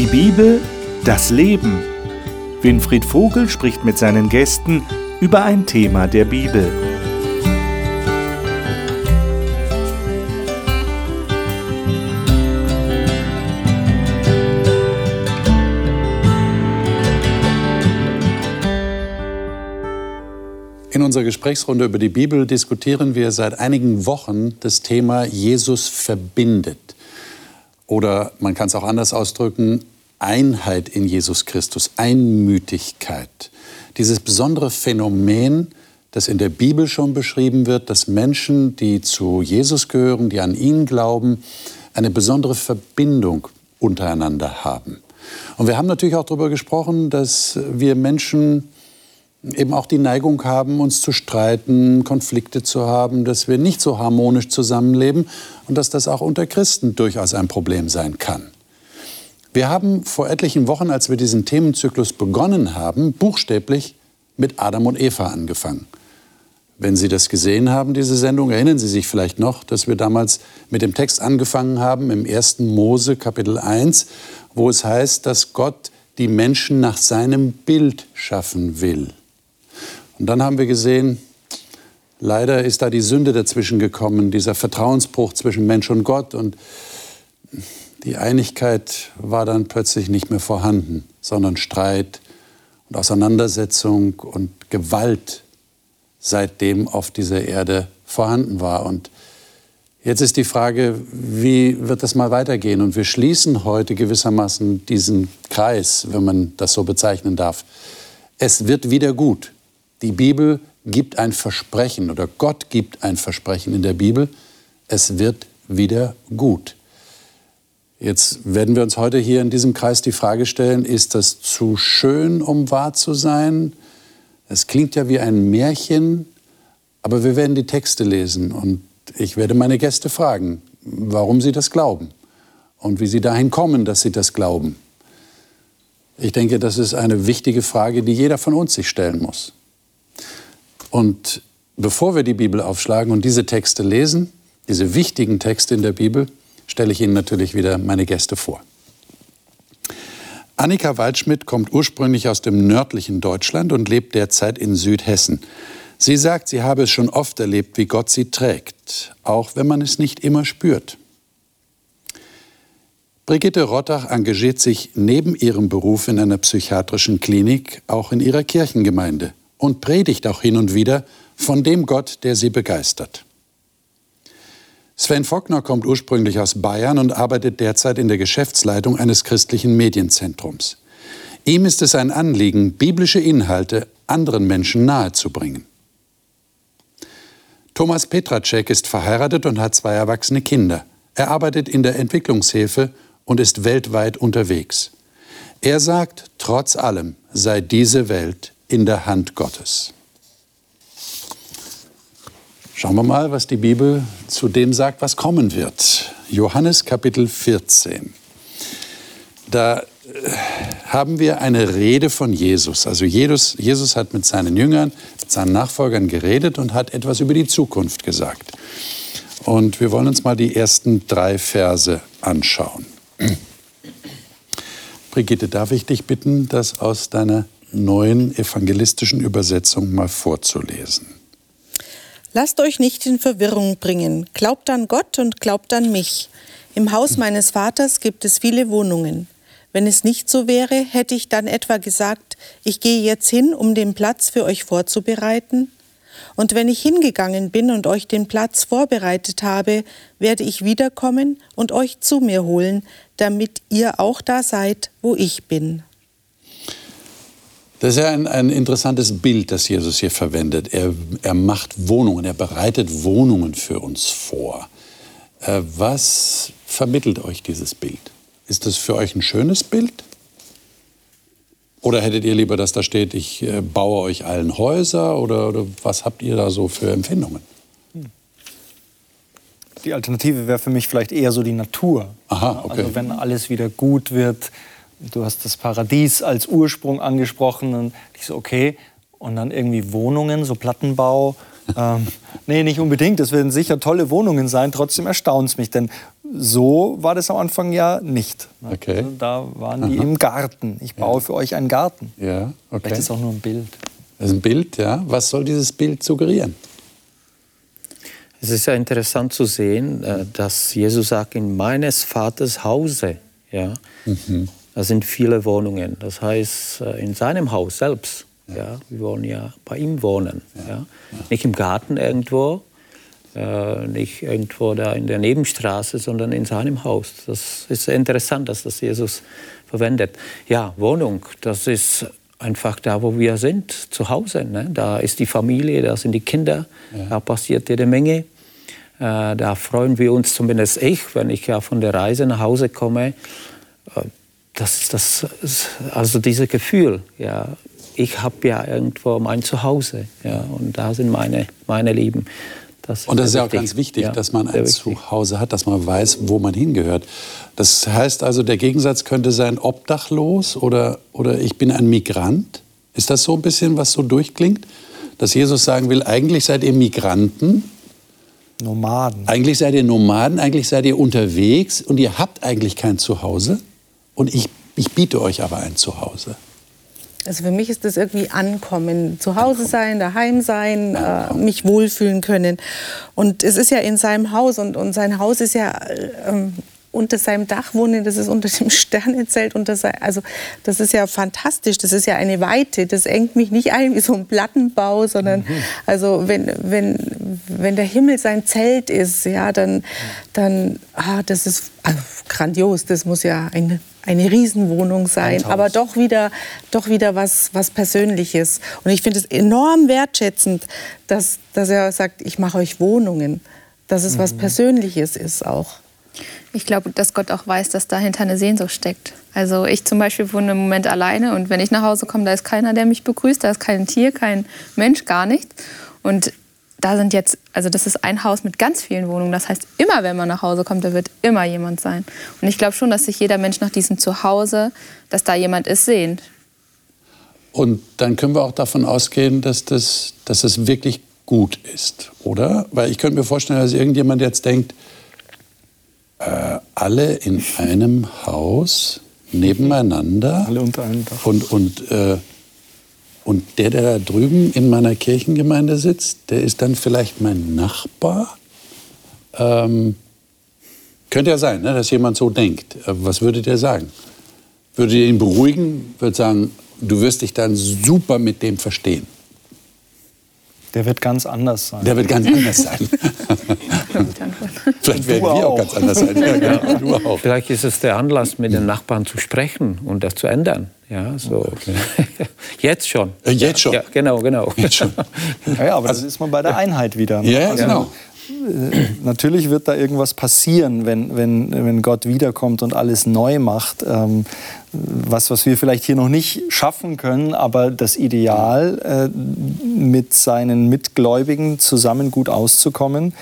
Die Bibel, das Leben. Winfried Vogel spricht mit seinen Gästen über ein Thema der Bibel. In unserer Gesprächsrunde über die Bibel diskutieren wir seit einigen Wochen das Thema Jesus verbindet. Oder man kann es auch anders ausdrücken, Einheit in Jesus Christus, Einmütigkeit. Dieses besondere Phänomen, das in der Bibel schon beschrieben wird, dass Menschen, die zu Jesus gehören, die an ihn glauben, eine besondere Verbindung untereinander haben. Und wir haben natürlich auch darüber gesprochen, dass wir Menschen eben auch die Neigung haben, uns zu streiten, Konflikte zu haben, dass wir nicht so harmonisch zusammenleben und dass das auch unter Christen durchaus ein Problem sein kann. Wir haben vor etlichen Wochen, als wir diesen Themenzyklus begonnen haben, buchstäblich mit Adam und Eva angefangen. Wenn Sie das gesehen haben, diese Sendung, erinnern Sie sich vielleicht noch, dass wir damals mit dem Text angefangen haben im 1. Mose Kapitel 1, wo es heißt, dass Gott die Menschen nach seinem Bild schaffen will. Und dann haben wir gesehen, leider ist da die Sünde dazwischen gekommen, dieser Vertrauensbruch zwischen Mensch und Gott. Und die Einigkeit war dann plötzlich nicht mehr vorhanden, sondern Streit und Auseinandersetzung und Gewalt seitdem auf dieser Erde vorhanden war. Und jetzt ist die Frage, wie wird das mal weitergehen? Und wir schließen heute gewissermaßen diesen Kreis, wenn man das so bezeichnen darf. Es wird wieder gut. Die Bibel gibt ein Versprechen oder Gott gibt ein Versprechen in der Bibel, es wird wieder gut. Jetzt werden wir uns heute hier in diesem Kreis die Frage stellen, ist das zu schön, um wahr zu sein? Es klingt ja wie ein Märchen, aber wir werden die Texte lesen und ich werde meine Gäste fragen, warum sie das glauben und wie sie dahin kommen, dass sie das glauben. Ich denke, das ist eine wichtige Frage, die jeder von uns sich stellen muss. Und bevor wir die Bibel aufschlagen und diese Texte lesen, diese wichtigen Texte in der Bibel, stelle ich Ihnen natürlich wieder meine Gäste vor. Annika Waldschmidt kommt ursprünglich aus dem nördlichen Deutschland und lebt derzeit in Südhessen. Sie sagt, sie habe es schon oft erlebt, wie Gott sie trägt, auch wenn man es nicht immer spürt. Brigitte Rottach engagiert sich neben ihrem Beruf in einer psychiatrischen Klinik auch in ihrer Kirchengemeinde und predigt auch hin und wieder von dem Gott, der sie begeistert. Sven Fockner kommt ursprünglich aus Bayern und arbeitet derzeit in der Geschäftsleitung eines christlichen Medienzentrums. Ihm ist es ein Anliegen, biblische Inhalte anderen Menschen nahezubringen. Thomas Petracek ist verheiratet und hat zwei erwachsene Kinder. Er arbeitet in der Entwicklungshilfe und ist weltweit unterwegs. Er sagt, trotz allem sei diese Welt in der Hand Gottes. Schauen wir mal, was die Bibel zu dem sagt, was kommen wird. Johannes Kapitel 14. Da äh, haben wir eine Rede von Jesus. Also Jesus, Jesus hat mit seinen Jüngern, mit seinen Nachfolgern geredet und hat etwas über die Zukunft gesagt. Und wir wollen uns mal die ersten drei Verse anschauen. Brigitte, darf ich dich bitten, das aus deiner neuen evangelistischen Übersetzung mal vorzulesen. Lasst euch nicht in Verwirrung bringen. Glaubt an Gott und glaubt an mich. Im Haus meines Vaters gibt es viele Wohnungen. Wenn es nicht so wäre, hätte ich dann etwa gesagt, ich gehe jetzt hin, um den Platz für euch vorzubereiten? Und wenn ich hingegangen bin und euch den Platz vorbereitet habe, werde ich wiederkommen und euch zu mir holen, damit ihr auch da seid, wo ich bin. Das ist ja ein, ein, interessantes Bild, das Jesus hier verwendet. Er, er, macht Wohnungen, er bereitet Wohnungen für uns vor. Äh, was vermittelt euch dieses Bild? Ist das für euch ein schönes Bild? Oder hättet ihr lieber, dass da steht, ich äh, baue euch allen Häuser? Oder, oder was habt ihr da so für Empfindungen? Die Alternative wäre für mich vielleicht eher so die Natur. Aha, okay. Also wenn alles wieder gut wird, du hast das Paradies als Ursprung angesprochen und ich so, okay. Und dann irgendwie Wohnungen, so Plattenbau. ähm, nee, nicht unbedingt. Das werden sicher tolle Wohnungen sein. Trotzdem erstaunt es mich, denn so war das am Anfang ja nicht. Okay. Also da waren die im Garten. Ich baue für euch einen Garten. Ja, okay. Vielleicht ist es auch nur ein Bild. Das ist ein Bild, ja. Was soll dieses Bild suggerieren? Es ist ja interessant zu sehen, äh, dass Jesus sagt, in meines Vaters Hause, ja, da sind viele Wohnungen. Das heißt, äh, in seinem Haus selbst, ja, wir wollen ja bei ihm wohnen, ja. Nicht im Garten irgendwo, äh, nicht irgendwo da in der Nebenstraße, sondern in seinem Haus. Das ist interessant, dass das Jesus verwendet. Ja, Wohnung, das ist einfach da, wo wir sind, zu Hause. Ne? Da ist die Familie, da sind die Kinder, da passiert jede Menge. Äh, da freuen wir uns, zumindest ich, wenn ich ja von der Reise nach Hause komme. Äh, das ist das, also dieses Gefühl, ja, ich habe ja irgendwo mein Zuhause, ja, und da sind meine, meine Lieben. Das Und das ist ja auch ganz wichtig, Ja, dass man ein wichtig. Zuhause hat, dass man weiß, wo man hingehört. Das heißt also, der Gegensatz könnte sein obdachlos oder, oder ich bin ein Migrant. Ist das so ein bisschen, was so durchklingt? Dass Jesus sagen will, eigentlich seid ihr Migranten, Nomaden. eigentlich seid ihr Nomaden, eigentlich seid ihr unterwegs und ihr habt eigentlich kein Zuhause. Und ich, ich biete euch aber ein Zuhause. Also für mich ist das irgendwie ankommen, zu Hause sein, daheim sein, äh, mich wohlfühlen können. Und es ist ja in seinem Haus und, und sein Haus ist ja äh, ähm, unter seinem Dach wohnen, das ist unter dem Sternenzelt, unter sein, also das ist ja fantastisch, das ist ja eine Weite, das engt mich nicht ein wie so ein Plattenbau, sondern also wenn, wenn, wenn der Himmel sein Zelt ist, ja, dann, dann ah, das ist also grandios, das muss ja eine, eine Riesenwohnung sein, aber doch wieder, doch wieder was, was Persönliches. Und ich finde es enorm wertschätzend, dass, dass er sagt, ich mache euch Wohnungen, dass es was Persönliches ist auch. Ich glaube, dass Gott auch weiß, dass dahinter eine Sehnsucht steckt. Also ich zum Beispiel wohne im Moment alleine und wenn ich nach Hause komme, da ist keiner, der mich begrüßt, da ist kein Tier, kein Mensch, gar nichts. Und da sind jetzt, also das ist ein Haus mit ganz vielen Wohnungen. Das heißt, immer wenn man nach Hause kommt, da wird immer jemand sein. Und ich glaube schon, dass sich jeder Mensch nach diesem Zuhause, dass da jemand ist, sehnt. Und dann können wir auch davon ausgehen, dass das, dass das wirklich gut ist, oder? Weil ich könnte mir vorstellen, dass irgendjemand jetzt denkt, äh, alle in einem Haus nebeneinander Alle unter einem Dach. und, und, äh, und der, der da drüben in meiner Kirchengemeinde sitzt, der ist dann vielleicht mein Nachbar. Ähm, könnte ja sein, ne, dass jemand so denkt. Äh, Was würdet ihr sagen? Würdet ihr ihn beruhigen? Würdet sagen, du wirst dich dann super mit dem verstehen. Der wird ganz anders sein. Der wird ganz anders sein. Vielleicht werden wir auch auch. ganz anders sein. Ja, genau. Du auch. Vielleicht ist es der Anlass, mit den Nachbarn zu sprechen und das zu ändern. Ja, so. Jetzt schon. Äh, jetzt schon. Ja, genau, genau. Jetzt schon. Ja, ja, aber das ist man bei der Einheit wieder. ne? Ja, ja, Also, genau. Natürlich wird da irgendwas passieren, wenn, wenn, wenn Gott wiederkommt und alles neu macht. Ähm, was, was wir vielleicht hier noch nicht schaffen können, aber das Ideal, äh, mit seinen Mitgläubigen zusammen gut auszukommen,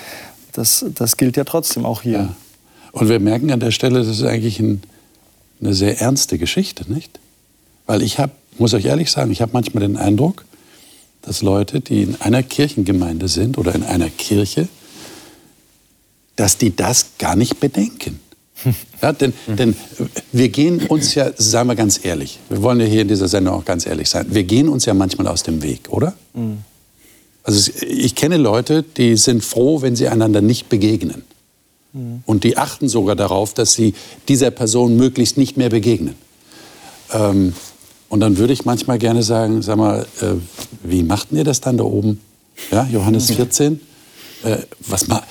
das, das gilt ja trotzdem auch hier. Ja. Und wir merken an der Stelle, das ist eigentlich ein, eine sehr ernste Geschichte, nicht? Weil ich habe, muss euch ehrlich sagen, ich habe manchmal den Eindruck, dass Leute, die in einer Kirchengemeinde sind oder in einer Kirche, dass die das gar nicht bedenken. Ja, denn, denn wir gehen uns ja, sagen wir ganz ehrlich, wir wollen ja hier in dieser Sendung auch ganz ehrlich sein, wir gehen uns ja manchmal aus dem Weg, oder? Also es- ich kenne Leute, die sind froh, wenn sie einander nicht begegnen. Und die achten sogar darauf, dass sie dieser Person möglichst nicht mehr begegnen. Ähm, und dann würde ich manchmal gerne sagen, sag mal, äh, wie machten ihr das dann da oben? Ja, Johannes 14. Äh, was ma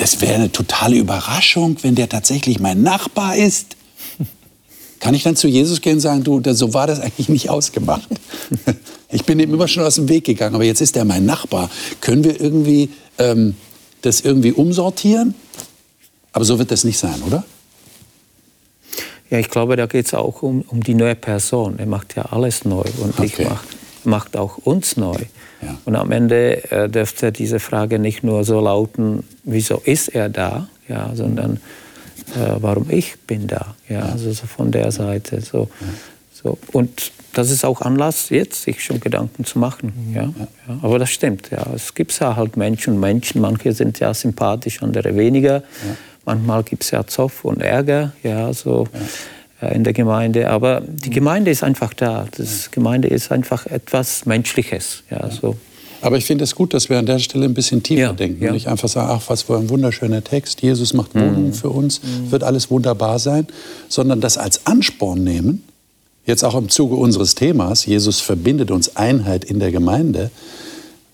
das wäre eine totale Überraschung, wenn der tatsächlich mein Nachbar ist. Kann ich dann zu Jesus gehen und sagen, du, so war das eigentlich nicht ausgemacht. Ich bin ihm immer schon aus dem Weg gegangen, aber jetzt ist er mein Nachbar. Können wir irgendwie ähm, das irgendwie umsortieren? Aber so wird das nicht sein, oder? Ja, ich glaube, da geht es auch um, um die neue Person. Er macht ja alles neu und Okay. ich macht, macht auch uns neu. Ja. Und am Ende äh, dürfte diese Frage nicht nur so lauten, wieso ist er da, ja, sondern äh, warum ich bin da. Ja, Also so von der Seite. So. So. Und das ist auch Anlass, jetzt sich schon Gedanken zu machen. Ja? Ja. Aber das stimmt. Ja. Es gibt ja halt Menschen und Menschen. Manche sind ja sympathisch, andere weniger. Manchmal gibt es ja Zoff und Ärger, ja, so äh, in der Gemeinde. Aber die Gemeinde ist einfach da. Das Gemeinde ist einfach etwas Menschliches, ja, so. Aber ich finde es gut, dass wir an der Stelle ein bisschen tiefer Ja, denken ja. und nicht einfach sagen, ach, was für ein wunderschöner Text, Jesus macht Wohnungen für uns, wird alles wunderbar sein, sondern das als Ansporn nehmen, jetzt auch im Zuge unseres Themas, Jesus verbindet uns Einheit in der Gemeinde,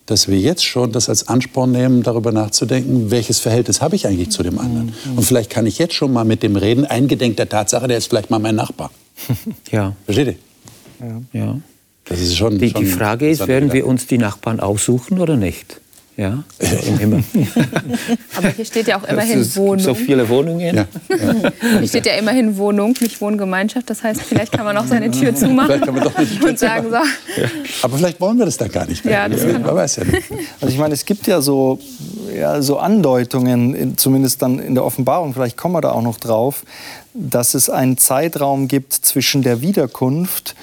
dass wir jetzt schon das als Ansporn nehmen, darüber nachzudenken, welches Verhältnis habe ich eigentlich zu dem anderen. Und vielleicht kann ich jetzt schon mal mit dem reden, eingedenk der Tatsache, der ist vielleicht mal mein Nachbar. Ja, Versteht ihr? ja. Das ist schon, Die, schon die Frage ist, werden wir uns die Nachbarn aussuchen oder nicht? Ja, im Himmel. Aber hier steht ja auch immerhin ist Wohnung. So viele Wohnungen. Ja, ja. Hier steht ja immerhin Wohnung, nicht Wohngemeinschaft. Das heißt, vielleicht kann man auch seine Tür zumachen Vielleicht kann man doch Tür und sagen so. Aber vielleicht wollen wir das dann gar nicht mehr. Ja, das kann Man weiß ja nicht. Also ich meine, es gibt ja so, ja, so Andeutungen, in, zumindest dann in der Offenbarung, vielleicht kommen wir da auch noch drauf, dass es einen Zeitraum gibt zwischen der Wiederkunft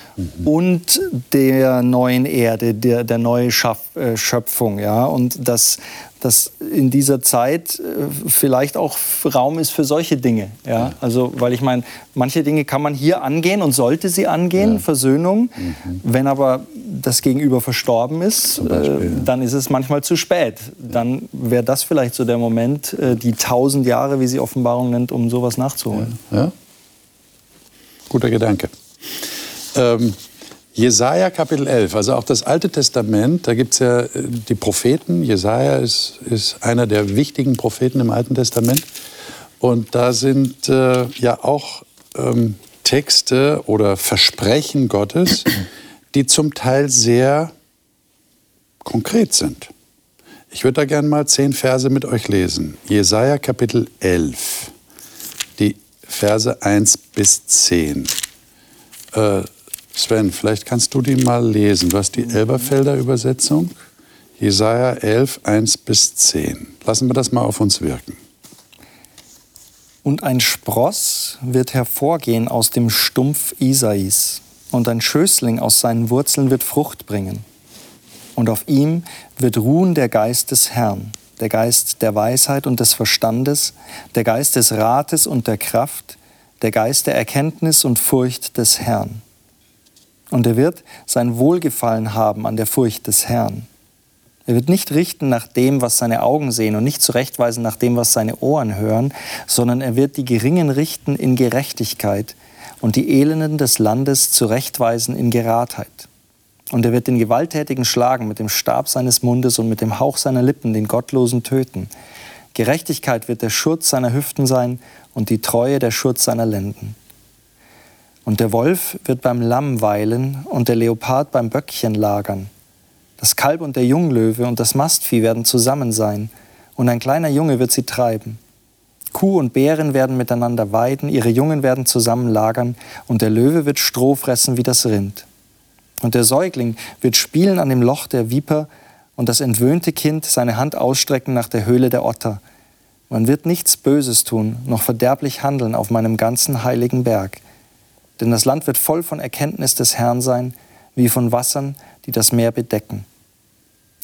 und der neuen Erde, der, der neuen äh, Schöpfung. Ja? Und dass, dass in dieser Zeit äh, vielleicht auch Raum ist für solche Dinge. Ja? Also, weil ich meine, manche Dinge kann man hier angehen und sollte sie angehen, Versöhnung. Wenn aber das Gegenüber verstorben ist, äh, dann ist es manchmal zu spät. Dann wäre das vielleicht so der Moment, äh, die tausend Jahre, wie sie Offenbarung nennt, um sowas nachzuholen. Ja? Guter Gedanke. Ähm, Jesaja Kapitel 11, also auch das Alte Testament, da gibt es ja äh, die Propheten. Jesaja ist, ist einer der wichtigen Propheten im Alten Testament. Und da sind äh, ja auch ähm, Texte oder Versprechen Gottes, die zum Teil sehr konkret sind. Ich würde da gerne mal zehn Verse mit euch lesen. Jesaja Kapitel 11, die Verse 1 bis 10. Äh, Sven, vielleicht kannst du die mal lesen. Du hast die Elberfelder Übersetzung. Jesaja 11, 1 bis 10. Lassen wir das mal auf uns wirken. Und ein Spross wird hervorgehen aus dem Stumpf Isais, und ein Schößling aus seinen Wurzeln wird Frucht bringen. Und auf ihm wird ruhen der Geist des Herrn, der Geist der Weisheit und des Verstandes, der Geist des Rates und der Kraft, der Geist der Erkenntnis und Furcht des Herrn. Und er wird sein Wohlgefallen haben an der Furcht des Herrn. Er wird nicht richten nach dem, was seine Augen sehen und nicht zurechtweisen nach dem, was seine Ohren hören, sondern er wird die Geringen richten in Gerechtigkeit und die Elenden des Landes zurechtweisen in Geradheit. Und er wird den Gewalttätigen schlagen mit dem Stab seines Mundes und mit dem Hauch seiner Lippen den Gottlosen töten. Gerechtigkeit wird der Schurz seiner Hüften sein und die Treue der Schurz seiner Lenden. Und der Wolf wird beim Lamm weilen und der Leopard beim Böckchen lagern. Das Kalb und der Junglöwe und das Mastvieh werden zusammen sein, und ein kleiner Junge wird sie treiben. Kuh und Bären werden miteinander weiden, ihre Jungen werden zusammen lagern, und der Löwe wird Stroh fressen wie das Rind. Und der Säugling wird spielen an dem Loch der Viper, und das entwöhnte Kind seine Hand ausstrecken nach der Höhle der Otter. Man wird nichts Böses tun, noch verderblich handeln auf meinem ganzen heiligen Berg. Denn das Land wird voll von Erkenntnis des Herrn sein, wie von Wassern, die das Meer bedecken.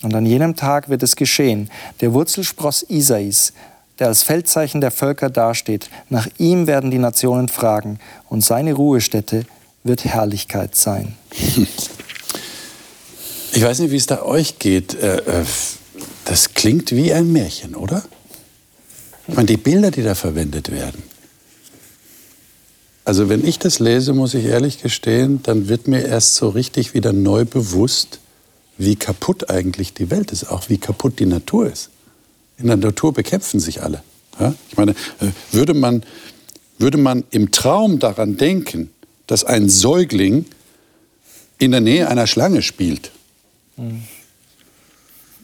Und an jenem Tag wird es geschehen, der Wurzelspross Isais, der als Feldzeichen der Völker dasteht, nach ihm werden die Nationen fragen, und seine Ruhestätte wird Herrlichkeit sein. Ich weiß nicht, wie es da euch geht. Äh, äh, Das klingt wie ein Märchen, oder? Ich meine, die Bilder, die da verwendet werden. Also wenn ich das lese, muss ich ehrlich gestehen, dann wird mir erst so richtig wieder neu bewusst, wie kaputt eigentlich die Welt ist, auch wie kaputt die Natur ist. In der Natur bekämpfen sich alle. Ja? Ich meine, äh, würde man, würde man im Traum daran denken, dass ein Säugling in der Nähe einer Schlange spielt,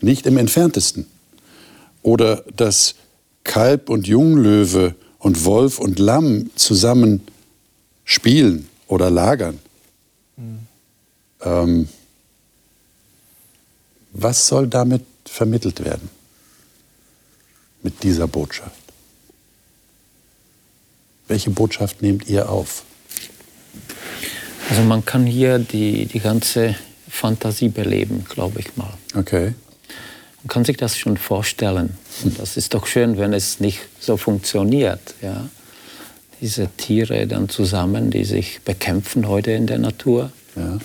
nicht im entferntesten. Oder dass Kalb und Junglöwe und Wolf und Lamm zusammen spielen oder lagern. Ähm, was soll damit vermittelt werden? Mit dieser Botschaft? Welche Botschaft nehmt ihr auf? Also man kann hier die, die ganze Fantasie beleben, glaube ich mal. Okay. Man kann sich das schon vorstellen. Und das ist doch schön, wenn es nicht so funktioniert. Ja? Diese Tiere dann zusammen, die sich bekämpfen heute in der Natur. Ja.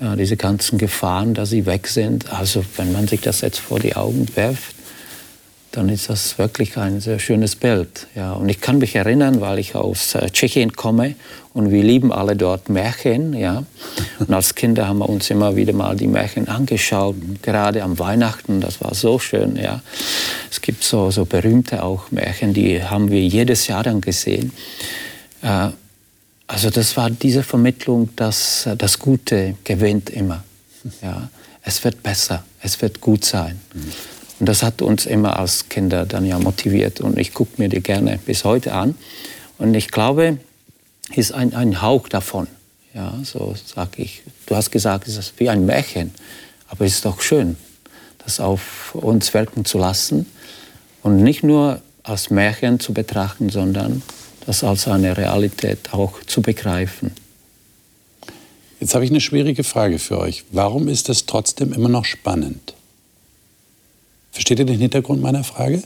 Ja, diese ganzen Gefahren, dass sie weg sind. Also wenn man sich das jetzt vor die Augen wirft, dann ist das wirklich ein sehr schönes Bild. Ja, und ich kann mich erinnern, weil ich aus äh, Tschechien komme und wir lieben alle dort Märchen. Ja. Und als Kinder haben wir uns immer wieder mal die Märchen angeschaut, gerade am Weihnachten, das war so schön. Ja. Es gibt so, so berühmte auch Märchen, die haben wir jedes Jahr dann gesehen. Äh, also das war diese Vermittlung, dass äh, das Gute gewinnt immer. Ja. Es wird besser, es wird gut sein. Und das hat uns immer als Kinder dann ja motiviert. Und ich gucke mir die gerne bis heute an. Und ich glaube, ist ein, ein Hauch davon. Ja, so sage ich. Du hast gesagt, es ist wie ein Märchen. Aber es ist doch schön, das auf uns wirken zu lassen. Und nicht nur als Märchen zu betrachten, sondern das als eine Realität auch zu begreifen. Jetzt habe ich eine schwierige Frage für euch. Warum ist das trotzdem immer noch spannend? Versteht ihr den Hintergrund meiner Frage?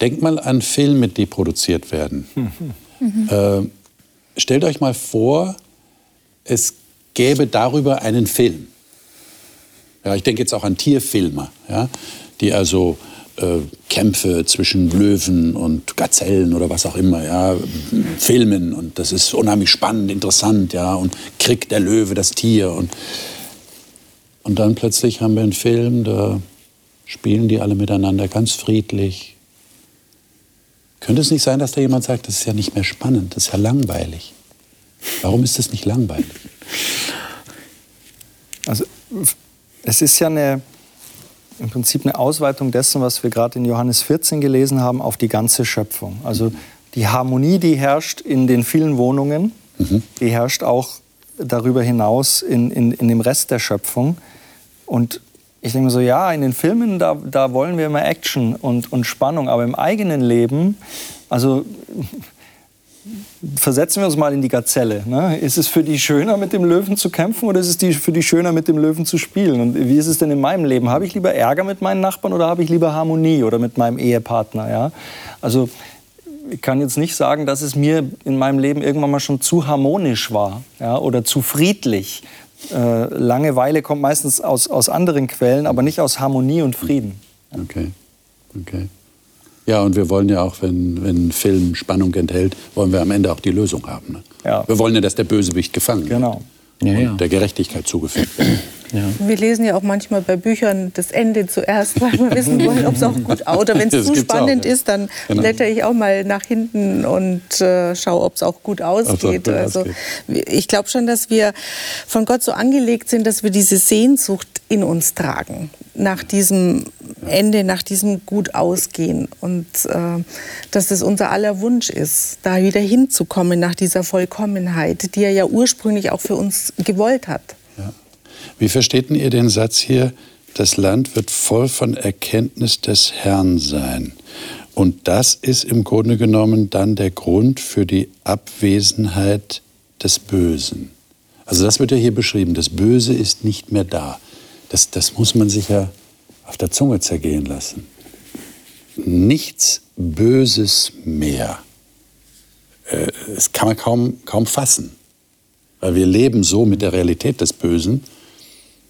Denkt mal an Filme, die produziert werden. Mhm. Äh, stellt euch mal vor, es gäbe darüber einen Film. Ja, ich denke jetzt auch an Tierfilmer, ja, die also äh, Kämpfe zwischen Löwen und Gazellen oder was auch immer, ja, filmen und das ist unheimlich spannend, interessant, ja, und kriegt der Löwe das Tier und und dann plötzlich haben wir einen Film, da spielen die alle miteinander ganz friedlich. Könnte es nicht sein, dass da jemand sagt, das ist ja nicht mehr spannend, das ist ja langweilig? Warum ist das nicht langweilig? Also es ist ja eine, im Prinzip eine Ausweitung dessen, was wir gerade in Johannes 14 gelesen haben, auf die ganze Schöpfung. Also die Harmonie, die herrscht in den vielen Wohnungen, mhm. die herrscht auch darüber hinaus in, in, in dem Rest der Schöpfung. Und ich denke mir so, ja, in den Filmen, da, da wollen wir immer Action und, und Spannung, aber im eigenen Leben, also versetzen wir uns mal in die Gazelle. Ne? Ist es für die schöner, mit dem Löwen zu kämpfen oder ist es die, für die schöner, mit dem Löwen zu spielen? Und wie ist es denn in meinem Leben? Habe ich lieber Ärger mit meinen Nachbarn oder habe ich lieber Harmonie oder mit meinem Ehepartner? Ja? Also ich kann jetzt nicht sagen, dass es mir in meinem Leben irgendwann mal schon zu harmonisch war ja? oder zu friedlich, äh, Langeweile kommt meistens aus, aus anderen Quellen, aber nicht aus Harmonie und Frieden. Okay, okay. Ja, und wir wollen ja auch, wenn, wenn ein Film Spannung enthält, wollen wir am Ende auch die Lösung haben. Ne? Ja. Wir wollen ja, dass der Bösewicht gefangen wird. Genau. Ja, ja. der Gerechtigkeit zugefügt wird. Ja. Wir lesen ja auch manchmal bei Büchern das Ende zuerst, weil wir wissen wollen, ob es auch gut oder wenn es zu spannend auch, ja. ist, dann genau. blätter ich auch mal nach hinten und äh, schaue, ob es auch gut ausgeht. Also ich glaube schon, dass wir von Gott so angelegt sind, dass wir diese Sehnsucht in uns tragen nach diesem Ende, nach diesem gut ausgehen und äh, dass es unser aller Wunsch ist, da wieder hinzukommen nach dieser Vollkommenheit, die er ja ursprünglich auch für uns gewollt hat. Wie versteht ihr den Satz hier? Das Land wird voll von Erkenntnis des Herrn sein. Und das ist im Grunde genommen dann der Grund für die Abwesenheit des Bösen. Also das wird ja hier beschrieben. Das Böse ist nicht mehr da. Das, das muss man sich ja auf der Zunge zergehen lassen. Nichts Böses mehr. Äh, das kann man kaum, kaum fassen. Weil wir leben so mit der Realität des Bösen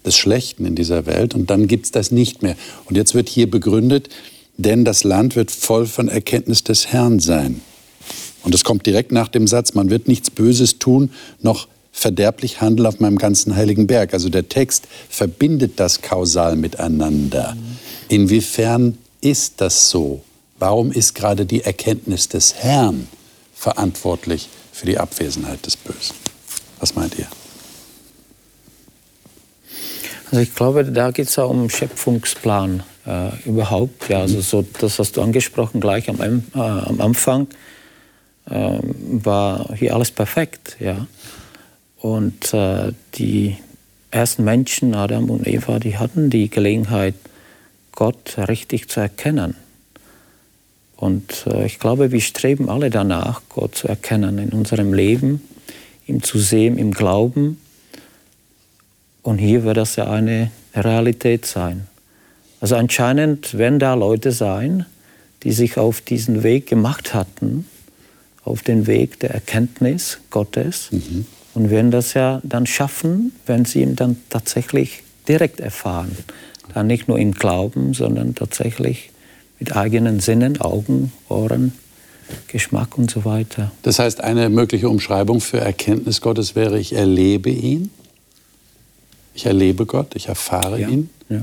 des Schlechten in dieser Welt und dann gibt es das nicht mehr. Und jetzt wird hier begründet, denn das Land wird voll von Erkenntnis des Herrn sein. Und es kommt direkt nach dem Satz, man wird nichts Böses tun, noch verderblich handeln auf meinem ganzen heiligen Berg. Also der Text verbindet das kausal miteinander. Inwiefern ist das so? Warum ist gerade die Erkenntnis des Herrn verantwortlich für die Abwesenheit des Bösen? Was meint ihr? Also ich glaube, da geht es auch um Schöpfungsplan äh, überhaupt. Ja, also so, das hast du angesprochen gleich am, äh, am Anfang, äh, war hier alles perfekt. Ja. Und äh, die ersten Menschen, Adam und Eva, die hatten die Gelegenheit, Gott richtig zu erkennen. Und äh, ich glaube, wir streben alle danach, Gott zu erkennen in unserem Leben, ihm zu sehen, im Glauben und hier wird das ja eine Realität sein. Also anscheinend werden da Leute sein, die sich auf diesen Weg gemacht hatten, auf den Weg der Erkenntnis Gottes mhm. und werden das ja dann schaffen, wenn sie ihn dann tatsächlich direkt erfahren. Dann nicht nur im Glauben, sondern tatsächlich mit eigenen Sinnen, Augen, Ohren, Geschmack und so weiter. Das heißt, eine mögliche Umschreibung für Erkenntnis Gottes wäre, ich erlebe ihn, ich erlebe Gott, ich erfahre ja. ihn. Ja.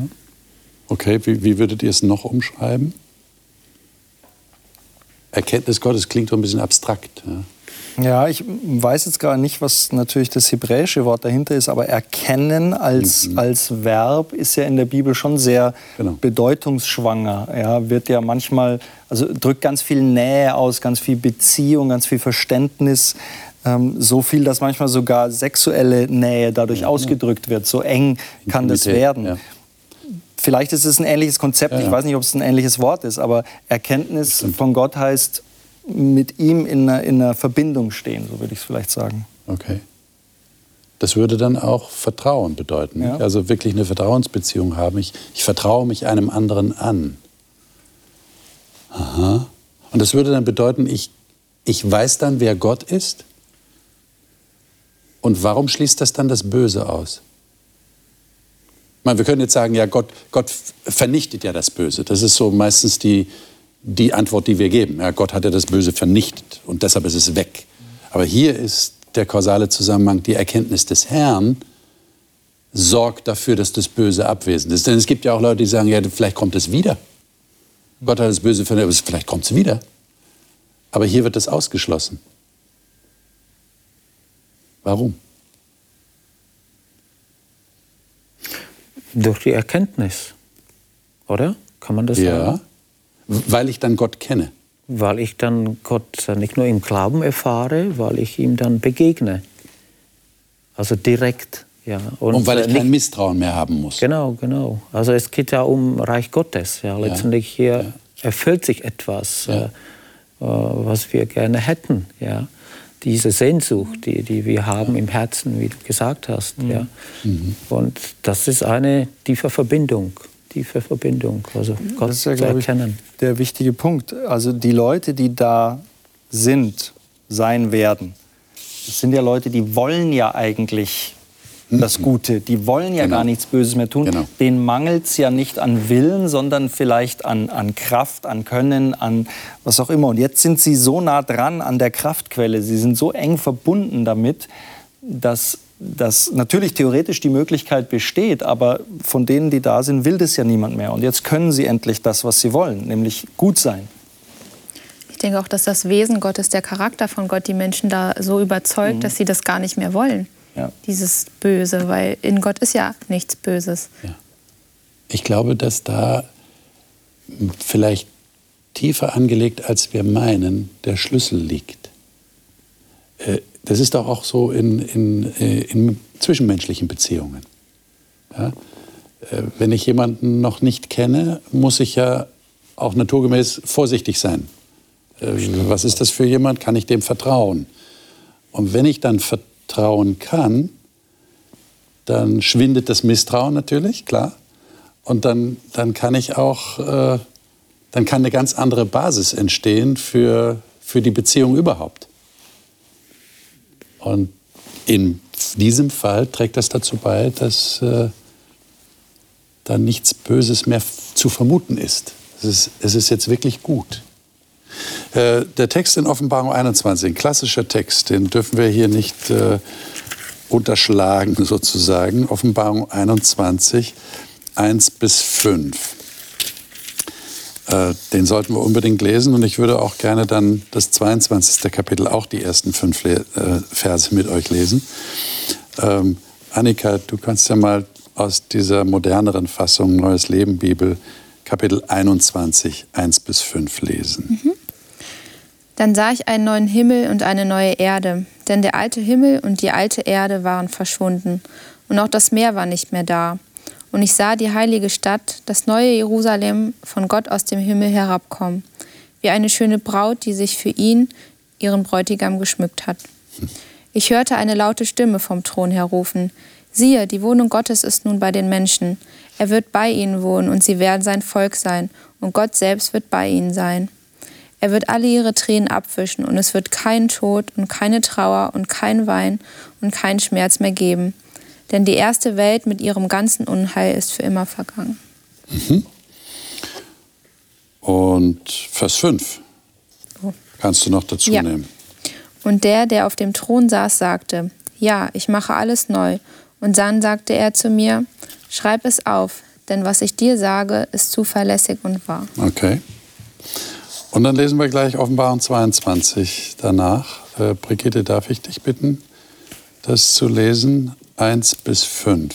Okay, wie, wie würdet ihr es noch umschreiben? Erkenntnis Gottes klingt so ein bisschen abstrakt. Ja. Ja, ich weiß jetzt gar nicht, was natürlich das hebräische Wort dahinter ist, aber erkennen als, mhm. als Verb ist ja in der Bibel schon sehr genau. bedeutungsschwanger. Ja, wird ja manchmal, also drückt ganz viel Nähe aus, ganz viel Beziehung, ganz viel Verständnis. Ähm, so viel, dass manchmal sogar sexuelle Nähe dadurch ja, ausgedrückt wird. So eng kann das werden. Ja. Vielleicht ist es ein ähnliches Konzept, ich weiß nicht, ob es ein ähnliches Wort ist, aber Erkenntnis von Gott heißt mit ihm in einer, in einer Verbindung stehen, so würde ich es vielleicht sagen. Okay. Das würde dann auch Vertrauen bedeuten. Ja. Also wirklich eine Vertrauensbeziehung haben. Ich, ich vertraue mich einem anderen an. Aha. Und das würde dann bedeuten, ich, ich weiß dann, wer Gott ist. Und warum schließt das dann das Böse aus? Meine, wir können jetzt sagen, ja, Gott, Gott vernichtet ja das Böse. Das ist so meistens die, die Antwort, die wir geben. Ja, Gott hat ja das Böse vernichtet und deshalb ist es weg. Aber hier ist der kausale Zusammenhang, die Erkenntnis des Herrn sorgt dafür, dass das Böse abwesend ist. Denn es gibt ja auch Leute, die sagen, ja, vielleicht kommt es wieder. Gott hat das Böse vernichtet, vielleicht kommt es wieder. Aber hier wird das ausgeschlossen. Warum? Durch die Erkenntnis, oder? Kann man das ja. sagen? Weil ich dann Gott kenne. Weil ich dann Gott nicht nur im Glauben erfahre, weil ich ihm dann begegne. Also direkt. Ja. Und, und weil ich kein Misstrauen mehr haben muss. Genau, genau. Also es geht ja um Reich Gottes. Ja. Letztendlich hier ja. erfüllt sich etwas, ja. äh, was wir gerne hätten. Ja. Diese Sehnsucht, die, die wir haben im Herzen, wie du gesagt hast. Mhm. Ja. Mhm. Und das ist eine tiefe Verbindung tiefe Verbindung, also Gott das ist ja, zu erkennen. Ich, der wichtige Punkt. Also die Leute, die da sind, sein werden, das sind ja Leute, die wollen ja eigentlich das. Gute. Die wollen ja genau. gar nichts Böses mehr tun. Genau. Denen mangelt es ja nicht an Willen, sondern vielleicht an, an Kraft, an Können, an was auch immer. Und jetzt sind sie so nah dran an der Kraftquelle, sie sind so eng verbunden damit, dass dass natürlich theoretisch die Möglichkeit besteht, aber von denen, die da sind, will das ja niemand mehr. Und jetzt können sie endlich das, was sie wollen, nämlich gut sein. Ich denke auch, dass das Wesen Gottes, der Charakter von Gott, die Menschen da so überzeugt, mhm. dass sie das gar nicht mehr wollen. Ja. Dieses Böse, weil in Gott ist ja nichts Böses. Ja. Ich glaube, dass da vielleicht tiefer angelegt, als wir meinen, der Schlüssel liegt. Äh, das ist doch auch so in, in, äh, in zwischenmenschlichen Beziehungen. Ja? Äh, wenn ich jemanden noch nicht kenne, muss ich ja auch naturgemäß vorsichtig sein. Was ist das für jemand? Kann ich dem vertrauen? Und wenn ich dann vertrauen kann, dann schwindet das Misstrauen natürlich, klar. Und dann, dann kann ich auch, äh, dann kann eine ganz andere Basis entstehen für, für die Beziehung überhaupt. Und in diesem Fall trägt das dazu bei, dass äh, da nichts Böses mehr zu vermuten ist. Es ist, es ist jetzt wirklich gut. Äh, der Text in Offenbarung 21, ein klassischer Text, den dürfen wir hier nicht äh, unterschlagen sozusagen. Offenbarung 21, 1 bis 5. Äh, den sollten wir unbedingt lesen und ich würde auch gerne dann das 22. Kapitel, auch die ersten fünf äh, Verse mit euch lesen. Ähm, Annika, du kannst ja mal aus dieser moderneren Fassung Neues Leben Bibel Kapitel 21, 1 bis 5 lesen. Mhm. Dann sah ich einen neuen Himmel und eine neue Erde, denn der alte Himmel und die alte Erde waren verschwunden, und auch das Meer war nicht mehr da. Und ich sah die heilige Stadt, das neue Jerusalem, von Gott aus dem Himmel herabkommen, wie eine schöne Braut, die sich für ihn, ihren Bräutigam, geschmückt hat. Ich hörte eine laute Stimme vom Thron her rufen, Siehe, die Wohnung Gottes ist nun bei den Menschen. Er wird bei ihnen wohnen und sie werden sein Volk sein und Gott selbst wird bei ihnen sein. Er wird alle ihre Tränen abwischen und es wird keinen Tod und keine Trauer und kein Wein und keinen Schmerz mehr geben. Denn die erste Welt mit ihrem ganzen Unheil ist für immer vergangen. Mhm. Und Vers 5 Oh. kannst du noch dazu Ja. nehmen. Und der, der auf dem Thron saß, sagte, ja, ich mache alles neu. Und dann sagte er zu mir, schreib es auf, denn was ich dir sage, ist zuverlässig und wahr. Okay. Und dann lesen wir gleich Offenbarung 22 danach. Äh, Brigitte, darf ich dich bitten, das zu lesen? 1 bis 5.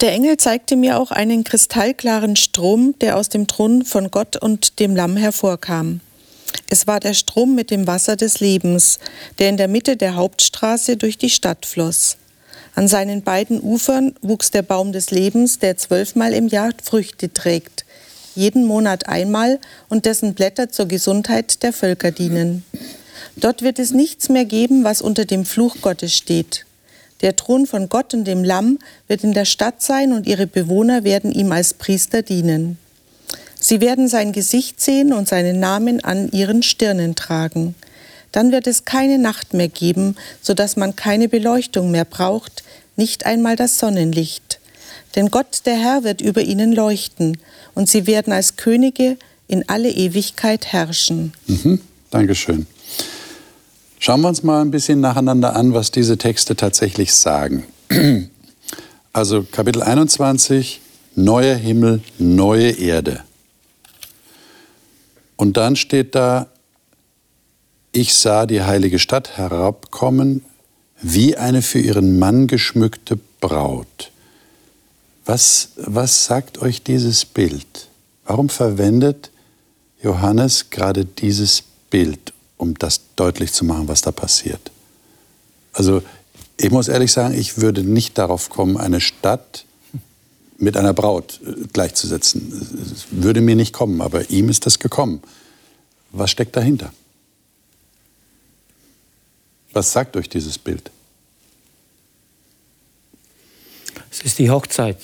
Der Engel zeigte mir auch einen kristallklaren Strom, der aus dem Thron von Gott und dem Lamm hervorkam. Es war der Strom mit dem Wasser des Lebens, der in der Mitte der Hauptstraße durch die Stadt floss. An seinen beiden Ufern wuchs der Baum des Lebens, der zwölfmal im Jahr Früchte trägt, jeden Monat einmal und dessen Blätter zur Gesundheit der Völker dienen. Dort wird es nichts mehr geben, was unter dem Fluch Gottes steht. Der Thron von Gott und dem Lamm wird in der Stadt sein und ihre Bewohner werden ihm als Priester dienen. Sie werden sein Gesicht sehen und seinen Namen an ihren Stirnen tragen. Dann wird es keine Nacht mehr geben, so dass man keine Beleuchtung mehr braucht, nicht einmal das Sonnenlicht. Denn Gott, der Herr, wird über ihnen leuchten, und sie werden als Könige in alle Ewigkeit herrschen. Mhm. Dankeschön. Schauen wir uns mal ein bisschen nacheinander an, was diese Texte tatsächlich sagen. Also Kapitel 21, neuer Himmel, neue Erde. Und dann steht da, ich sah die heilige Stadt herabkommen, wie eine für ihren Mann geschmückte Braut. Was, was sagt euch dieses Bild? Warum verwendet Johannes gerade dieses Bild, um das deutlich zu machen, was da passiert? Also ich muss ehrlich sagen, ich würde nicht darauf kommen, eine Stadt mit einer Braut äh, gleichzusetzen. Es würde mir nicht kommen, aber ihm ist das gekommen. Was steckt dahinter? Was sagt euch dieses Bild? Es ist die Hochzeit,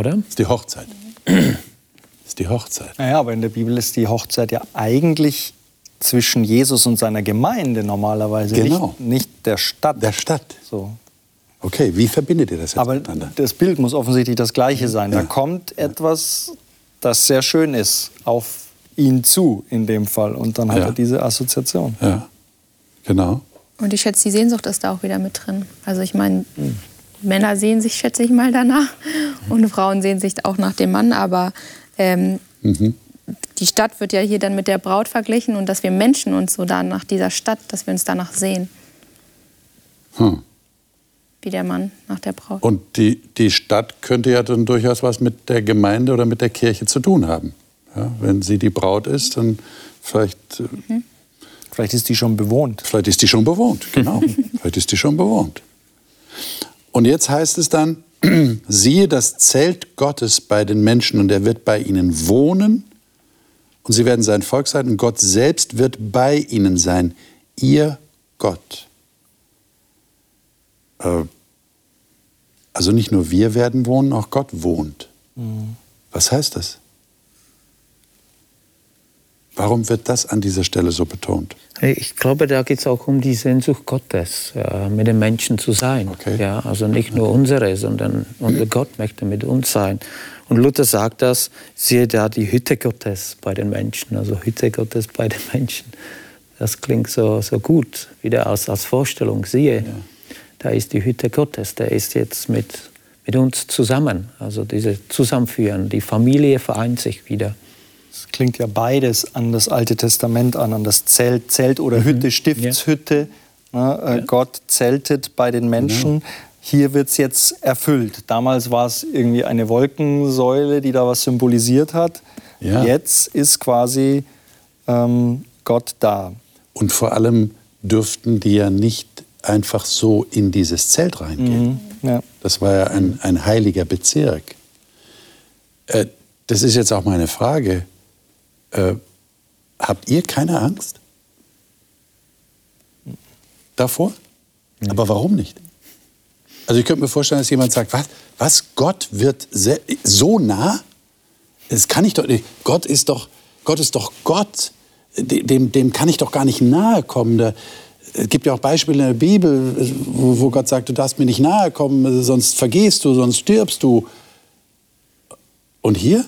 oder? Das ist die Hochzeit. Das ist die Hochzeit. Naja, aber in der Bibel ist die Hochzeit ja eigentlich zwischen Jesus und seiner Gemeinde normalerweise, Genau. nicht, nicht der Stadt. Der Stadt. so. Okay, wie verbindet ihr das jetzt Aber miteinander? das Bild muss offensichtlich das gleiche sein. Ja. Da kommt etwas, das sehr schön ist, auf ihn zu in dem Fall. Und dann hat Ja. er diese Assoziation. Ja, genau. Und ich schätze, die Sehnsucht ist da auch wieder mit drin. Also ich meine, Männer sehen sich, schätze ich mal, danach. Und Frauen sehen sich auch nach dem Mann. Aber ähm, die Stadt wird ja hier dann mit der Braut verglichen und dass wir Menschen uns so da nach dieser Stadt, dass wir uns danach sehen, Hm. wie der Mann nach der Braut. Und die, die Stadt könnte ja dann durchaus was mit der Gemeinde oder mit der Kirche zu tun haben. Ja, wenn sie die Braut ist, dann vielleicht, äh, Vielleicht ist die schon bewohnt. vielleicht ist die schon bewohnt. Genau, vielleicht ist die schon bewohnt. Und jetzt heißt es dann, siehe das Zelt Gottes bei den Menschen und er wird bei ihnen wohnen und sie werden sein Volk sein und Gott selbst wird bei ihnen sein, ihr Gott. Äh, Also nicht nur wir werden wohnen, auch Gott wohnt. Was heißt das? Warum wird das an dieser Stelle so betont? Ich glaube, da geht es auch um die Sehnsucht Gottes, ja, mit den Menschen zu sein. Okay. Ja, also nicht nur unsere, sondern unser Gott möchte mit uns sein. Und Luther sagt das, siehe da die Hütte Gottes bei den Menschen, also Hütte Gottes bei den Menschen. Das klingt so, so gut, wieder als, als Vorstellung. Siehe, da ist die Hütte Gottes, der ist jetzt mit, mit uns zusammen. Also diese Zusammenführen, die Familie vereint sich wieder. Es klingt ja beides an das Alte Testament an, an das Zelt, Zelt oder Hütte, Stiftshütte. Ne, äh, Gott zeltet bei den Menschen. Hier wird es jetzt erfüllt. Damals war es irgendwie eine Wolkensäule, die da was symbolisiert hat. Ja. Jetzt ist quasi ähm, Gott da. Und vor allem dürften die ja nicht einfach so in dieses Zelt reingehen. Ja. Das war ja ein, ein heiliger Bezirk. Äh, das ist jetzt auch meine Frage. Äh, habt ihr keine Angst davor? Aber warum nicht? Also ich könnte mir vorstellen, dass jemand sagt, was, was Gott wird so nah? Das kann ich doch nicht. Gott ist doch Gott. Ist doch Gott. Dem, dem kann ich doch gar nicht nahe kommen. Da, es gibt ja auch Beispiele in der Bibel, wo, wo Gott sagt, du darfst mir nicht nahe kommen, sonst vergehst du, sonst stirbst du. Und hier?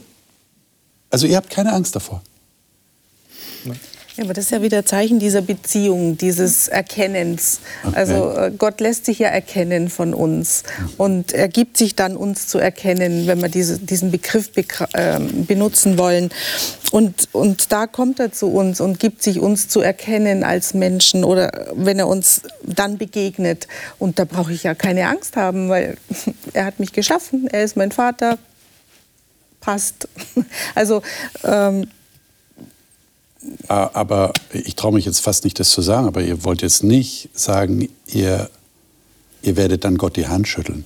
Also ihr habt keine Angst davor. Ja, aber das ist ja wieder Zeichen dieser Beziehung, dieses Erkennens. Okay. Also äh, Gott lässt sich ja erkennen von uns und er gibt sich dann uns zu erkennen, wenn wir diese, diesen Begriff äh, benutzen wollen. Und, und da kommt er zu uns und gibt sich uns zu erkennen als Menschen oder wenn er uns dann begegnet. Und da brauche ich ja keine Angst haben, weil er hat mich geschaffen, er ist mein Vater, passt. Also ähm, aber ich traue mich jetzt fast nicht, das zu sagen, aber ihr wollt jetzt nicht sagen, ihr, ihr werdet dann Gott die Hand schütteln.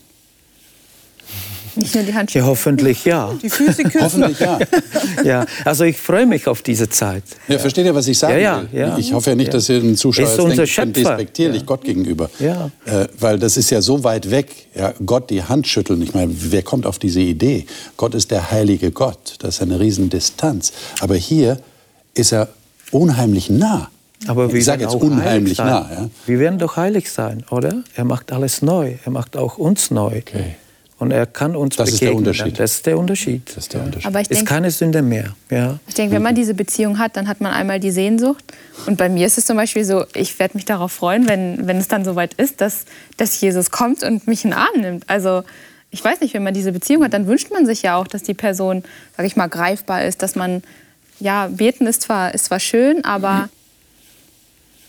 Nicht nur die Hand schütteln. Ja, hoffentlich ja. Die Füße küssen. hoffentlich ja. ja. Also ich freue mich auf diese Zeit. Ja, versteht ihr, was ich sage? Ja, ja, ja. Ich hoffe ja nicht, dass ihr den Zuschauer ist denkt, ich bin despektierlich ja. Gott gegenüber. Ja. Äh, weil das ist ja so weit weg, ja, Gott die Hand schütteln. Ich meine, wer kommt auf diese Idee? Gott ist der heilige Gott. Das ist eine Riesendistanz. Aber hier ist er unheimlich nah. Aber ich sage jetzt unheimlich nah. Ja? Wir werden doch heilig sein, oder? Er macht alles neu. Er macht auch uns neu. Okay. Und er kann uns das begegnen. Ist der Unterschied. Das ist der Unterschied. Das ist der Unterschied. Aber ich denk, ist keine Sünde mehr. Ja. Ich denke, wenn man diese Beziehung hat, dann hat man einmal die Sehnsucht. Und bei mir ist es zum Beispiel so, ich werde mich darauf freuen, wenn, wenn es dann soweit ist, dass, dass Jesus kommt und mich in den Arm nimmt. Also ich weiß nicht, wenn man diese Beziehung hat, dann wünscht man sich ja auch, dass die Person, sage ich mal, greifbar ist, dass man ja, beten ist zwar, ist zwar schön, aber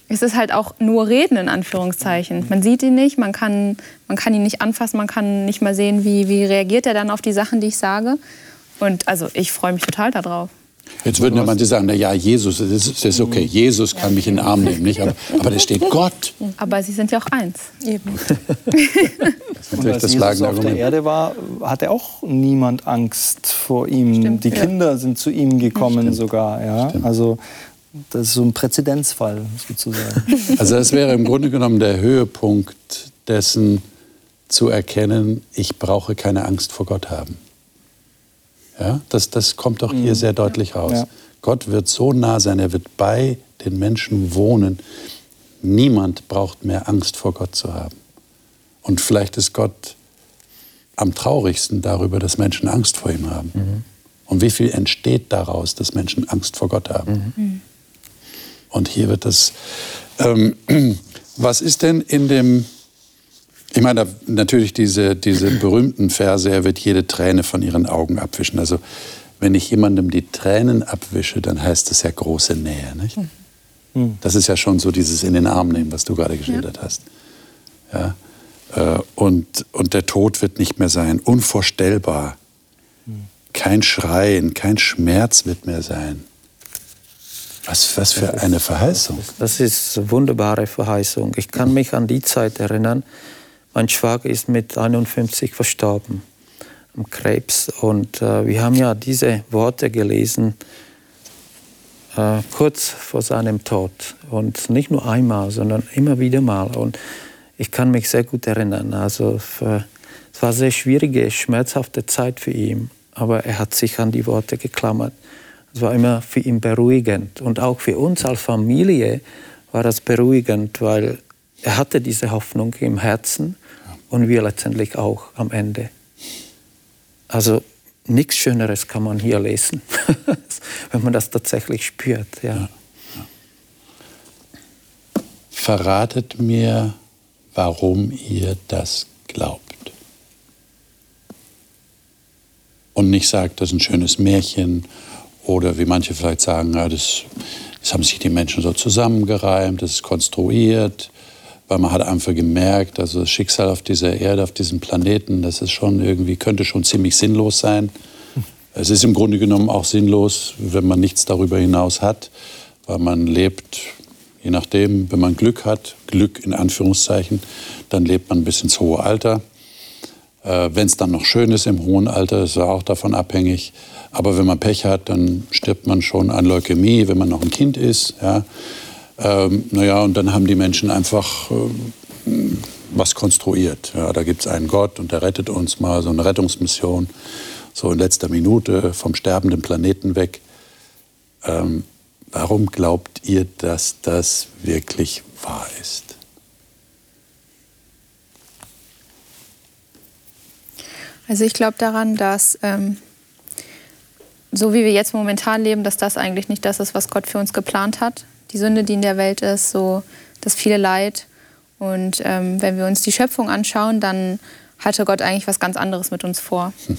es ist halt auch nur Reden in Anführungszeichen. Man sieht ihn nicht, man kann, man kann ihn nicht anfassen, man kann nicht mal sehen, wie, wie reagiert er dann auf die Sachen, die ich sage. Und also ich freue mich total darauf. Jetzt würden ja manche sagen, na ja, Jesus, das ist, das ist okay, Jesus kann mich in den Arm nehmen, nicht? Aber, aber da steht Gott. Aber sie sind ja auch eins. Eben. Und als das Jesus auf der Erde war, hatte auch niemand Angst vor ihm. Stimmt, Die Kinder ja. sind zu ihm gekommen Stimmt. sogar. Ja? Also das ist so ein Präzedenzfall sozusagen. Also das wäre im Grunde genommen der Höhepunkt dessen zu erkennen, ich brauche keine Angst vor Gott haben. Ja, das, das kommt doch hier mhm. sehr deutlich raus. Ja. Gott wird so nah sein, er wird bei den Menschen wohnen. Niemand braucht mehr Angst vor Gott zu haben. Und vielleicht ist Gott am traurigsten darüber, dass Menschen Angst vor ihm haben. Mhm. Und wie viel entsteht daraus, dass Menschen Angst vor Gott haben? Mhm. Und hier wird das. Ähm, was ist denn in dem ich meine, natürlich diese, diese berühmten Verse, er wird jede Träne von ihren Augen abwischen. Also wenn ich jemandem die Tränen abwische, dann heißt das ja große Nähe. Nicht? Mhm. Das ist ja schon so dieses in den Arm nehmen, was du gerade geschildert ja. hast. Ja? Äh, und, und der Tod wird nicht mehr sein, unvorstellbar. Mhm. Kein Schreien, kein Schmerz wird mehr sein. Was, was für eine Verheißung. Das ist eine wunderbare Verheißung. Ich kann mich an die Zeit erinnern, mein Schwager ist mit 51 verstorben am Krebs. Und äh, wir haben ja diese Worte gelesen äh, kurz vor seinem Tod. Und nicht nur einmal, sondern immer wieder mal. Und ich kann mich sehr gut erinnern. Also für, es war eine sehr schwierige, schmerzhafte Zeit für ihn. Aber er hat sich an die Worte geklammert. Es war immer für ihn beruhigend. Und auch für uns als Familie war das beruhigend, weil er hatte diese Hoffnung im Herzen und wir letztendlich auch am Ende. Also nichts Schöneres kann man hier lesen, wenn man das tatsächlich spürt. Ja. Ja, ja. Verratet mir, warum ihr das glaubt. Und nicht sagt, das ist ein schönes Märchen oder wie manche vielleicht sagen, ja, das, das haben sich die Menschen so zusammengereimt, das ist konstruiert weil man hat einfach gemerkt, also das Schicksal auf dieser Erde, auf diesem Planeten, das ist schon irgendwie, könnte schon ziemlich sinnlos sein. Es ist im Grunde genommen auch sinnlos, wenn man nichts darüber hinaus hat, weil man lebt, je nachdem, wenn man Glück hat, Glück in Anführungszeichen, dann lebt man bis ins hohe Alter. Äh, wenn es dann noch schön ist im hohen Alter, ist auch davon abhängig. Aber wenn man Pech hat, dann stirbt man schon an Leukämie, wenn man noch ein Kind ist. Ja. Ähm, naja, und dann haben die Menschen einfach, äh, was konstruiert. Ja, da gibt es einen Gott und der rettet uns mal, so eine Rettungsmission, so in letzter Minute vom sterbenden Planeten weg. Ähm, warum glaubt ihr, dass das wirklich wahr ist? Also ich glaube daran, dass ähm, so wie wir jetzt momentan leben, dass das eigentlich nicht das ist, was Gott für uns geplant hat. Die Sünde, die in der Welt ist, so das viele Leid. Und ähm, wenn wir uns die Schöpfung anschauen, dann hatte Gott eigentlich was ganz anderes mit uns vor. Hm.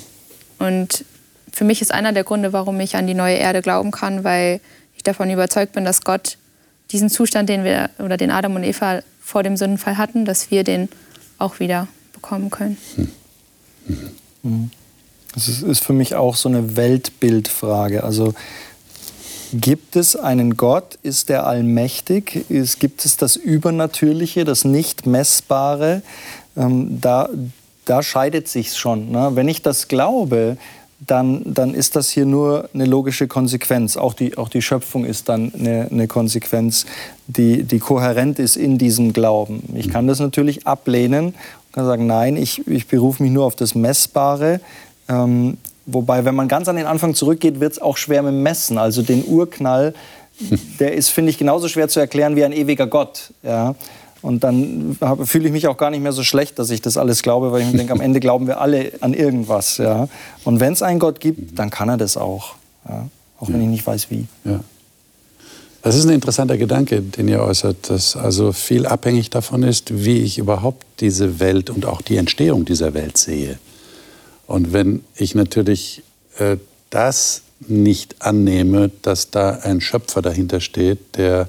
Und für mich ist einer der Gründe, warum ich an die neue Erde glauben kann, weil ich davon überzeugt bin, dass Gott diesen Zustand, den wir oder den Adam und Eva vor dem Sündenfall hatten, dass wir den auch wieder bekommen können. Hm. Mhm. Das ist für mich auch so eine Weltbildfrage. Also gibt es einen Gott? Ist der allmächtig? Ist, gibt es das Übernatürliche, das Nicht-Messbare? Ähm, da, da scheidet sich schon. Ne? Wenn ich das glaube, dann, dann ist das hier nur eine logische Konsequenz. Auch die, auch die Schöpfung ist dann eine, eine Konsequenz, die, die kohärent ist in diesem Glauben. Ich kann das natürlich ablehnen kann sagen, nein, ich, ich berufe mich nur auf das Messbare. Ähm, wobei, wenn man ganz an den Anfang zurückgeht, wird es auch schwer mit dem Messen. Also den Urknall, der ist, finde ich, genauso schwer zu erklären wie ein ewiger Gott. Ja? Und dann fühle ich mich auch gar nicht mehr so schlecht, dass ich das alles glaube, weil ich mir denke, am Ende glauben wir alle an irgendwas. Ja? Und wenn es einen Gott gibt, dann kann er das auch. Ja? Auch wenn ich nicht weiß, wie. Ja. Das ist ein interessanter Gedanke, den ihr äußert, dass also viel abhängig davon ist, wie ich überhaupt diese Welt und auch die Entstehung dieser Welt sehe. Und wenn ich natürlich äh, das nicht annehme, dass da ein Schöpfer dahinter steht, der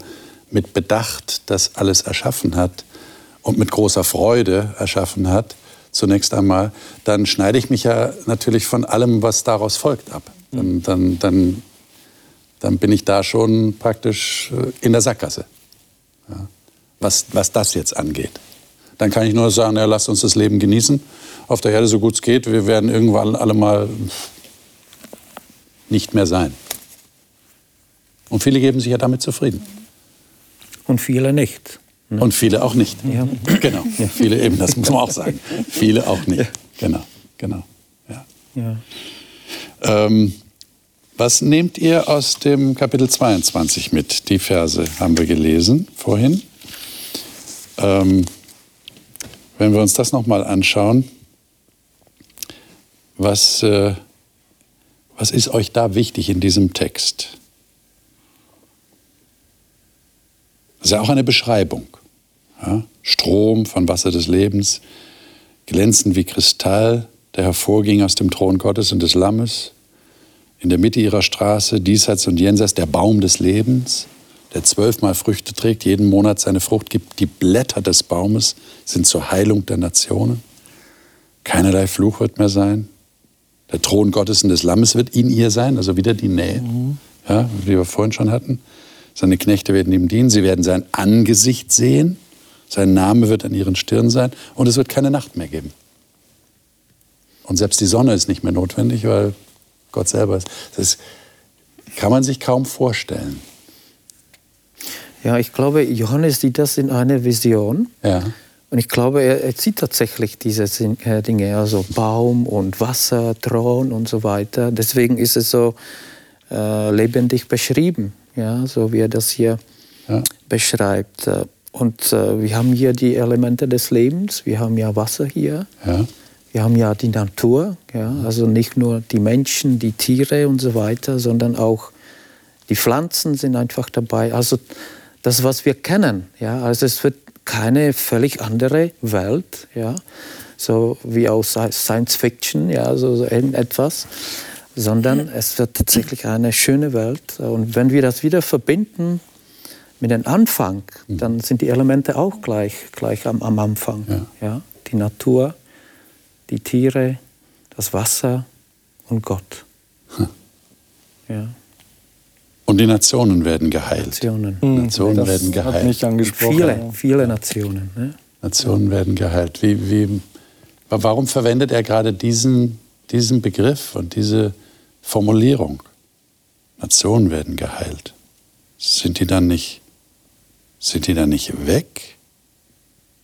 mit Bedacht das alles erschaffen hat und mit großer Freude erschaffen hat, zunächst einmal, dann schneide ich mich ja natürlich von allem, was daraus folgt, ab. Dann, dann, dann dann bin ich da schon praktisch äh, in der Sackgasse, ja, was, was das jetzt angeht. Dann kann ich nur sagen, ja, lasst uns das Leben genießen, auf der Erde so gut es geht. Wir werden irgendwann alle mal nicht mehr sein. Und viele geben sich ja damit zufrieden. Und viele nicht. Ne? Und viele auch nicht. Ja. Genau. Ja. Viele eben, das muss man auch sagen. Viele auch nicht. Ja. Genau, genau. Ja. Ähm, was nehmt ihr aus dem Kapitel 22 mit? Die Verse haben wir gelesen vorhin. Ähm, wenn wir uns das nochmal anschauen, was, äh, was ist euch da wichtig in diesem Text? Das ist ja auch eine Beschreibung. Ja? Strom von Wasser des Lebens, glänzend wie Kristall, der hervorging aus dem Thron Gottes und des Lammes in der Mitte ihrer Straße, diesseits und jenseits, der Baum des Lebens, der zwölfmal Früchte trägt, jeden Monat seine Frucht gibt. Die Blätter des Baumes sind zur Heilung der Nationen. Keinerlei Fluch wird mehr sein. Der Thron Gottes und des Lammes wird in ihr sein, also wieder die Nähe, mhm. ja, wie wir vorhin schon hatten. Seine Knechte werden ihm dienen, sie werden sein Angesicht sehen, sein Name wird an ihren Stirn sein und es wird keine Nacht mehr geben. Und selbst die Sonne ist nicht mehr notwendig, weil Gott selber ist. Das kann man sich kaum vorstellen. Ja, ich glaube, Johannes sieht das in einer Vision. Ja. Und ich glaube, er, er sieht tatsächlich diese äh, Dinge, also Baum und Wasser, Thron und so weiter. Deswegen ist es so äh, lebendig beschrieben, ja, so wie er das hier ja. beschreibt. Und äh, wir haben hier die Elemente des Lebens. Wir haben ja Wasser hier. Ja. Wir haben ja die Natur, ja, also nicht nur die Menschen, die Tiere und so weiter, sondern auch die Pflanzen sind einfach dabei. Also das, was wir kennen, ja, also es wird keine völlig andere Welt, ja, so wie aus Science Fiction, ja, so, so etwas, sondern es wird tatsächlich eine schöne Welt. Und wenn wir das wieder verbinden mit dem Anfang, dann sind die Elemente auch gleich, gleich am, am Anfang, ja. ja, die Natur die Tiere, das Wasser und Gott. Hm. Ja. Und die Nationen werden geheilt. Nationen, hm, Nationen das werden geheilt. Hat mich angesprochen. Viele, viele Nationen. Ne? Nationen werden geheilt. Wie, wie, warum verwendet er gerade diesen, diesen Begriff und diese Formulierung? Nationen werden geheilt. Sind die dann nicht, sind die dann nicht weg?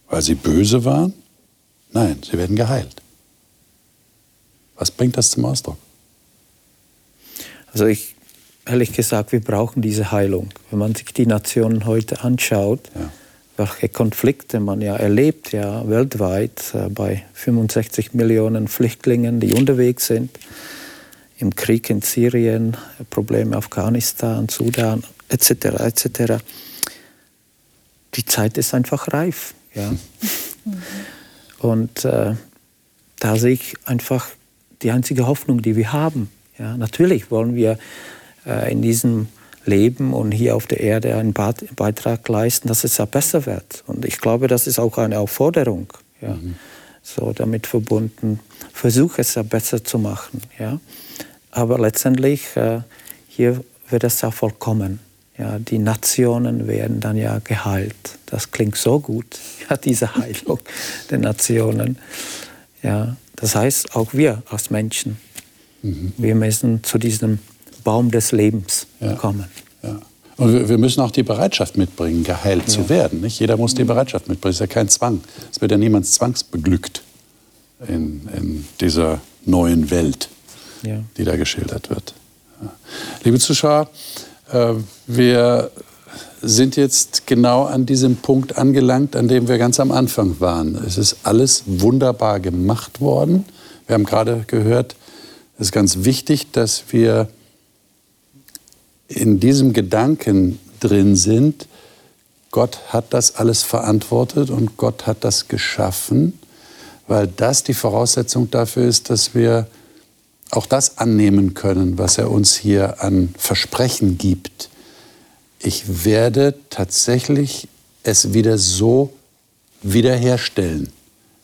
Weil sie böse waren? Nein, sie werden geheilt. Was bringt das zum Ausdruck? Also ich, ehrlich gesagt, wir brauchen diese Heilung. Wenn man sich die Nationen heute anschaut, ja. welche Konflikte man ja erlebt, ja, weltweit, äh, bei 65 Millionen Flüchtlingen, die unterwegs sind, im Krieg in Syrien, Probleme Afghanistan, Sudan, etc., etc. Die Zeit ist einfach reif. Ja. Und äh, da sehe ich einfach die einzige Hoffnung, die wir haben. Ja, natürlich wollen wir in diesem Leben und hier auf der Erde einen Beitrag leisten, dass es ja besser wird. Und ich glaube, das ist auch eine Aufforderung, ja, mhm. so damit verbunden. Versuch es ja besser zu machen. Ja. Aber letztendlich, äh, hier wird es ja vollkommen. Ja, die Nationen werden dann ja geheilt. Das klingt so gut, ja, diese Heilung der Nationen. Ja, das heißt, auch wir als Menschen, mhm. wir müssen zu diesem Baum des Lebens ja. kommen. Ja. Und wir müssen auch die Bereitschaft mitbringen, geheilt ja. zu werden. Nicht? Jeder muss die Bereitschaft mitbringen. Es ist ja kein Zwang. Es wird ja niemand zwangsbeglückt in, in dieser neuen Welt, die da geschildert wird. Liebe Zuschauer, äh, wir sind jetzt genau an diesem Punkt angelangt, an dem wir ganz am Anfang waren. Es ist alles wunderbar gemacht worden. Wir haben gerade gehört, es ist ganz wichtig, dass wir in diesem Gedanken drin sind, Gott hat das alles verantwortet und Gott hat das geschaffen, weil das die Voraussetzung dafür ist, dass wir auch das annehmen können, was er uns hier an Versprechen gibt ich werde tatsächlich es wieder so wiederherstellen,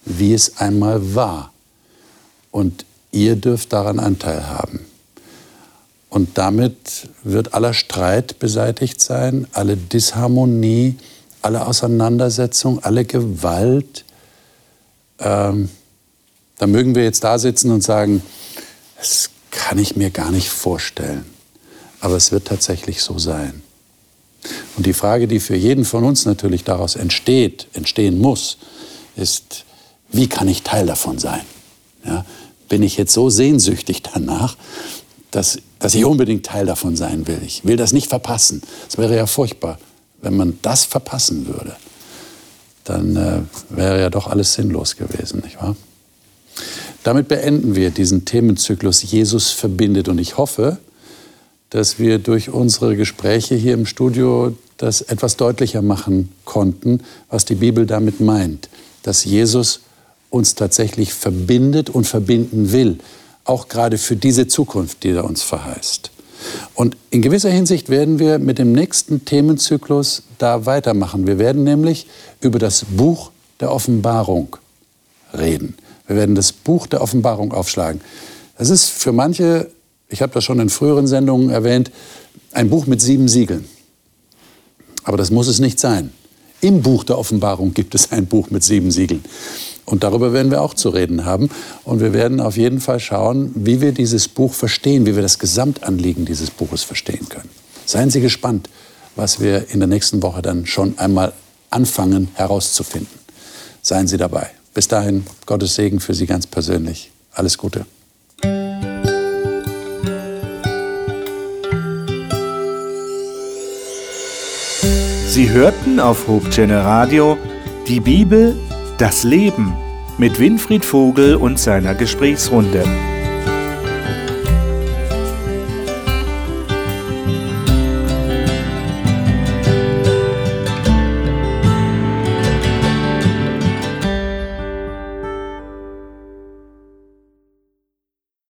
wie es einmal war. Und ihr dürft daran Anteil haben. Und damit wird aller Streit beseitigt sein, alle Disharmonie, alle Auseinandersetzung, alle Gewalt. Ähm, da mögen wir jetzt da sitzen und sagen, das kann ich mir gar nicht vorstellen. Aber es wird tatsächlich so sein. Und die Frage, die für jeden von uns natürlich daraus entsteht, entstehen muss, ist, wie kann ich Teil davon sein? Ja, bin ich jetzt so sehnsüchtig danach, dass, dass ich unbedingt Teil davon sein will? Ich will das nicht verpassen. Es wäre ja furchtbar, wenn man das verpassen würde. Dann äh, wäre ja doch alles sinnlos gewesen, nicht wahr? Damit beenden wir diesen Themenzyklus Jesus verbindet und ich hoffe, dass wir durch unsere Gespräche hier im Studio das etwas deutlicher machen konnten, was die Bibel damit meint, dass Jesus uns tatsächlich verbindet und verbinden will, auch gerade für diese Zukunft, die er uns verheißt. Und in gewisser Hinsicht werden wir mit dem nächsten Themenzyklus da weitermachen. Wir werden nämlich über das Buch der Offenbarung reden. Wir werden das Buch der Offenbarung aufschlagen. Das ist für manche ich habe das schon in früheren Sendungen erwähnt, ein Buch mit sieben Siegeln. Aber das muss es nicht sein. Im Buch der Offenbarung gibt es ein Buch mit sieben Siegeln. Und darüber werden wir auch zu reden haben. Und wir werden auf jeden Fall schauen, wie wir dieses Buch verstehen, wie wir das Gesamtanliegen dieses Buches verstehen können. Seien Sie gespannt, was wir in der nächsten Woche dann schon einmal anfangen herauszufinden. Seien Sie dabei. Bis dahin, Gottes Segen für Sie ganz persönlich. Alles Gute. Sie hörten auf Hope Radio die Bibel, das Leben mit Winfried Vogel und seiner Gesprächsrunde.